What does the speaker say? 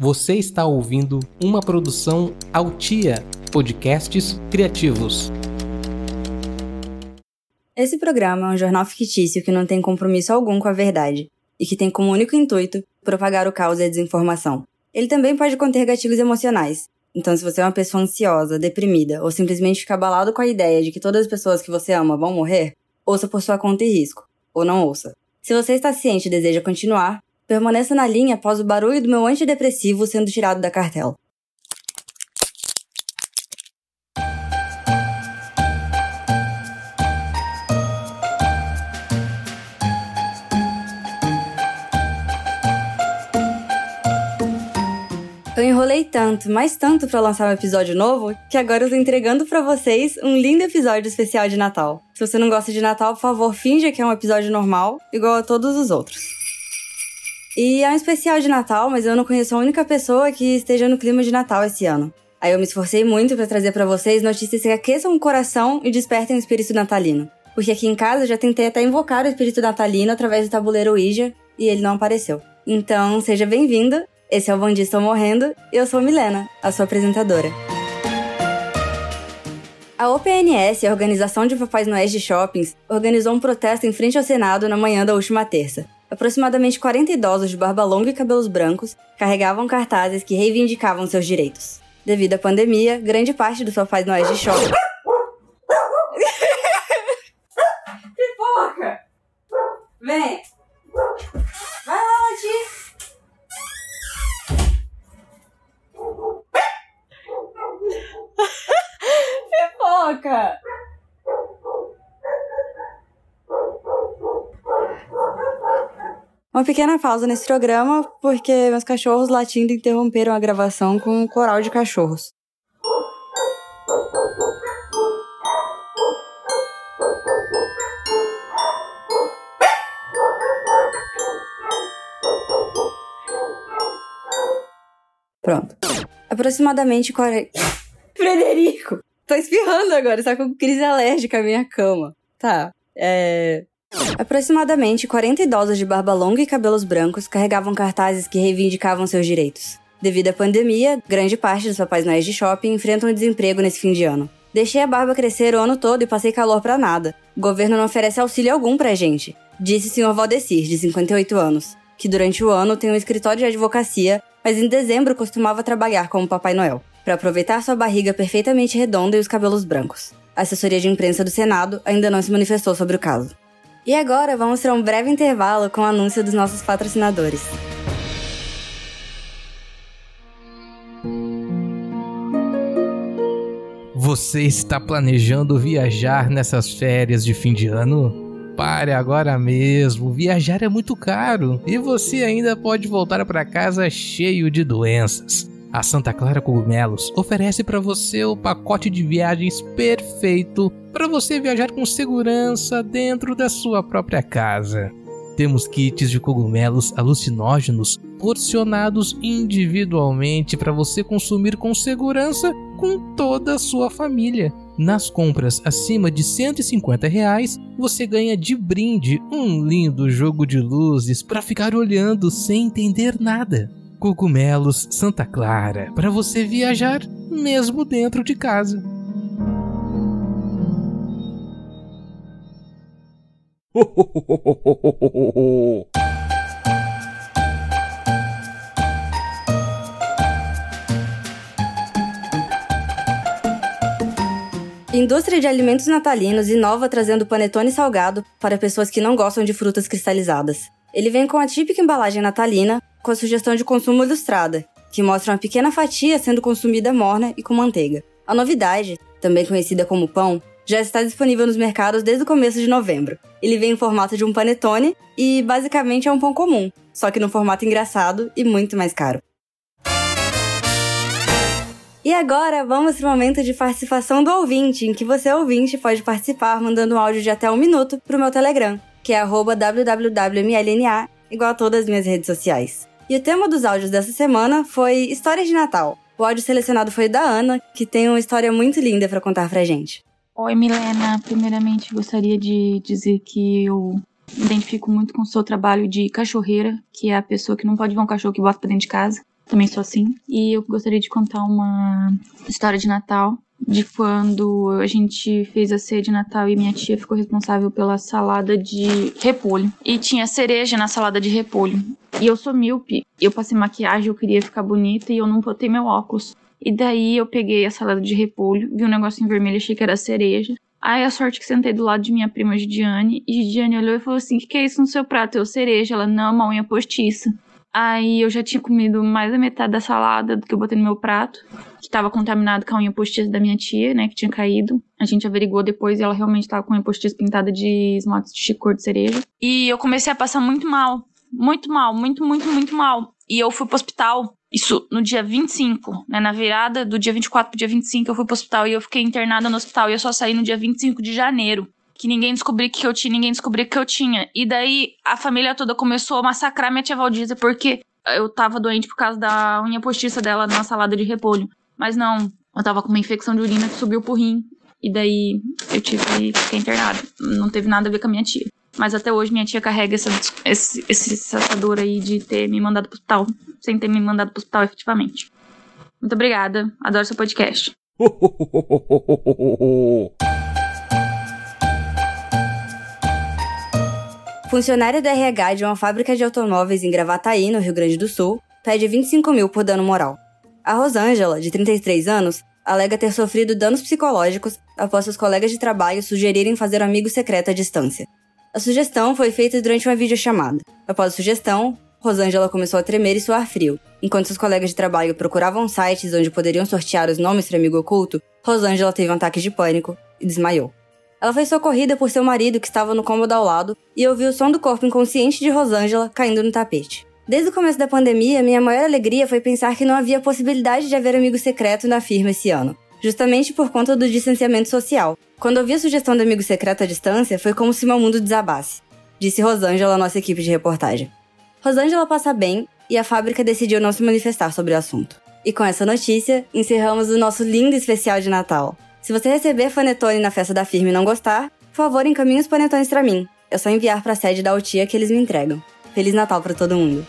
Você está ouvindo uma produção Altia Podcasts Criativos. Esse programa é um jornal fictício que não tem compromisso algum com a verdade e que tem como único intuito propagar o caos e a desinformação. Ele também pode conter gatilhos emocionais. Então, se você é uma pessoa ansiosa, deprimida ou simplesmente fica abalado com a ideia de que todas as pessoas que você ama vão morrer, ouça por sua conta e risco, ou não ouça. Se você está ciente e deseja continuar, Permaneça na linha após o barulho do meu antidepressivo sendo tirado da cartela. Eu enrolei tanto, mais tanto para lançar um episódio novo, que agora eu tô entregando para vocês um lindo episódio especial de Natal. Se você não gosta de Natal, por favor, finja que é um episódio normal, igual a todos os outros. E é um especial de Natal, mas eu não conheço a única pessoa que esteja no clima de Natal esse ano. Aí eu me esforcei muito para trazer para vocês notícias que aqueçam o coração e despertem o espírito natalino. Porque aqui em casa eu já tentei até invocar o espírito natalino através do tabuleiro Ouija e ele não apareceu. Então, seja bem-vindo. Esse é o Bom Dia Estou Morrendo e eu sou Milena, a sua apresentadora. A OPNS, a Organização de Papais Noéis de Shoppings, organizou um protesto em frente ao Senado na manhã da última terça. Aproximadamente 40 idosos de barba longa e cabelos brancos carregavam cartazes que reivindicavam seus direitos. Devido à pandemia, grande parte dos Papais Noéis de shopping. Pipoca! Vem! Uma pequena pausa nesse programa, porque meus cachorros latindo interromperam a gravação com um coral de cachorros. Pronto. Aproximadamente 40. Frederico! Tô espirrando agora, está com crise alérgica à minha cama. Tá. É. Aproximadamente 40 idosos de barba longa e cabelos brancos carregavam cartazes que reivindicavam seus direitos. Devido à pandemia, grande parte dos papais noéis de shopping enfrentam desemprego nesse fim de ano. Deixei a barba crescer o ano todo e passei calor para nada. O governo não oferece auxílio algum pra gente, disse o Sr. Valdecir, de 58 anos, que durante o ano tem um escritório de advocacia, mas em dezembro costumava trabalhar como Papai Noel, para aproveitar sua barriga perfeitamente redonda e os cabelos brancos. A assessoria de imprensa do Senado ainda não se manifestou sobre o caso. E agora vamos para um breve intervalo com o anúncio dos nossos patrocinadores. Você está planejando viajar nessas férias de fim de ano? Pare agora mesmo, viajar é muito caro e você ainda pode voltar para casa cheio de doenças. A Santa Clara Cogumelos oferece para você o pacote de viagens perfeito para você viajar com segurança dentro da sua própria casa. Temos kits de cogumelos alucinógenos porcionados individualmente para você consumir com segurança com toda a sua família. Nas compras acima de 150 reais, você ganha de brinde um lindo jogo de luzes para ficar olhando sem entender nada. Cogumelos Santa Clara, para você viajar mesmo dentro de casa. Indústria de alimentos natalinos inova trazendo panetone salgado para pessoas que não gostam de frutas cristalizadas. Ele vem com a típica embalagem natalina, com a sugestão de consumo ilustrada, que mostra uma pequena fatia sendo consumida morna e com manteiga. A novidade, também conhecida como pão, já está disponível nos mercados desde o começo de novembro. Ele vem em formato de um panetone e basicamente é um pão comum, só que no formato engraçado e muito mais caro. E agora vamos para o momento de participação do ouvinte, em que você, ouvinte, pode participar mandando um áudio de até um minuto para o meu Telegram, que é www.mlna, igual a todas as minhas redes sociais. E o tema dos áudios dessa semana foi Histórias de Natal. O áudio selecionado foi da Ana, que tem uma história muito linda para contar pra gente. Oi, Milena. Primeiramente, gostaria de dizer que eu me identifico muito com o seu trabalho de cachorreira, que é a pessoa que não pode ver um cachorro que bota pra dentro de casa. também sou assim. E eu gostaria de contar uma história de Natal de quando a gente fez a ceia de Natal e minha tia ficou responsável pela salada de repolho. E tinha cereja na salada de repolho. E eu sou míope. Eu passei maquiagem, eu queria ficar bonita e eu não botei meu óculos. E daí eu peguei a salada de repolho, vi um negócio em vermelho, achei que era cereja. Aí a sorte que sentei do lado de minha prima Gidiane, e Gidiane olhou e falou assim: que, que é isso no seu prato? Eu cereja. Ela, não, uma unha postiça. Aí eu já tinha comido mais da metade da salada do que eu botei no meu prato, que estava contaminado com a unha postiça da minha tia, né, que tinha caído. A gente averigou depois e ela realmente estava com a unha postiça pintada de esmalte de cor de cereja. E eu comecei a passar muito mal, muito mal, muito, muito, muito mal. E eu fui pro hospital, isso no dia 25, né, na virada do dia 24 pro dia 25 eu fui pro hospital e eu fiquei internada no hospital e eu só saí no dia 25 de janeiro que ninguém descobria que eu tinha, ninguém descobria que eu tinha. E daí a família toda começou a massacrar minha tia Valdísia porque eu tava doente por causa da unha postiça dela na salada de repolho. Mas não, eu tava com uma infecção de urina que subiu pro rim. E daí eu tive que ficar internada. Não teve nada a ver com a minha tia. Mas até hoje minha tia carrega essa, esse, esse, essa dor aí de ter me mandado pro hospital, sem ter me mandado pro hospital efetivamente. Muito obrigada. Adoro seu podcast. Funcionária do RH de uma fábrica de automóveis em Gravataí, no Rio Grande do Sul, pede 25 mil por dano moral. A Rosângela, de 33 anos, alega ter sofrido danos psicológicos após seus colegas de trabalho sugerirem fazer um amigo secreto à distância. A sugestão foi feita durante uma videochamada. Após a sugestão, Rosângela começou a tremer e suar frio. Enquanto seus colegas de trabalho procuravam sites onde poderiam sortear os nomes para amigo oculto, Rosângela teve um ataque de pânico e desmaiou. Ela foi socorrida por seu marido, que estava no cômodo ao lado, e ouviu o som do corpo inconsciente de Rosângela caindo no tapete. Desde o começo da pandemia, minha maior alegria foi pensar que não havia possibilidade de haver amigo secreto na firma esse ano, justamente por conta do distanciamento social. Quando ouvi a sugestão do amigo secreto à distância, foi como se meu mundo desabasse, disse Rosângela à nossa equipe de reportagem. Rosângela passa bem e a fábrica decidiu não se manifestar sobre o assunto. E com essa notícia, encerramos o nosso lindo especial de Natal. Se você receber panetone na festa da firma e não gostar, por favor encaminhe os panetones para mim. É só enviar para a sede da Altia que eles me entregam. Feliz Natal para todo mundo!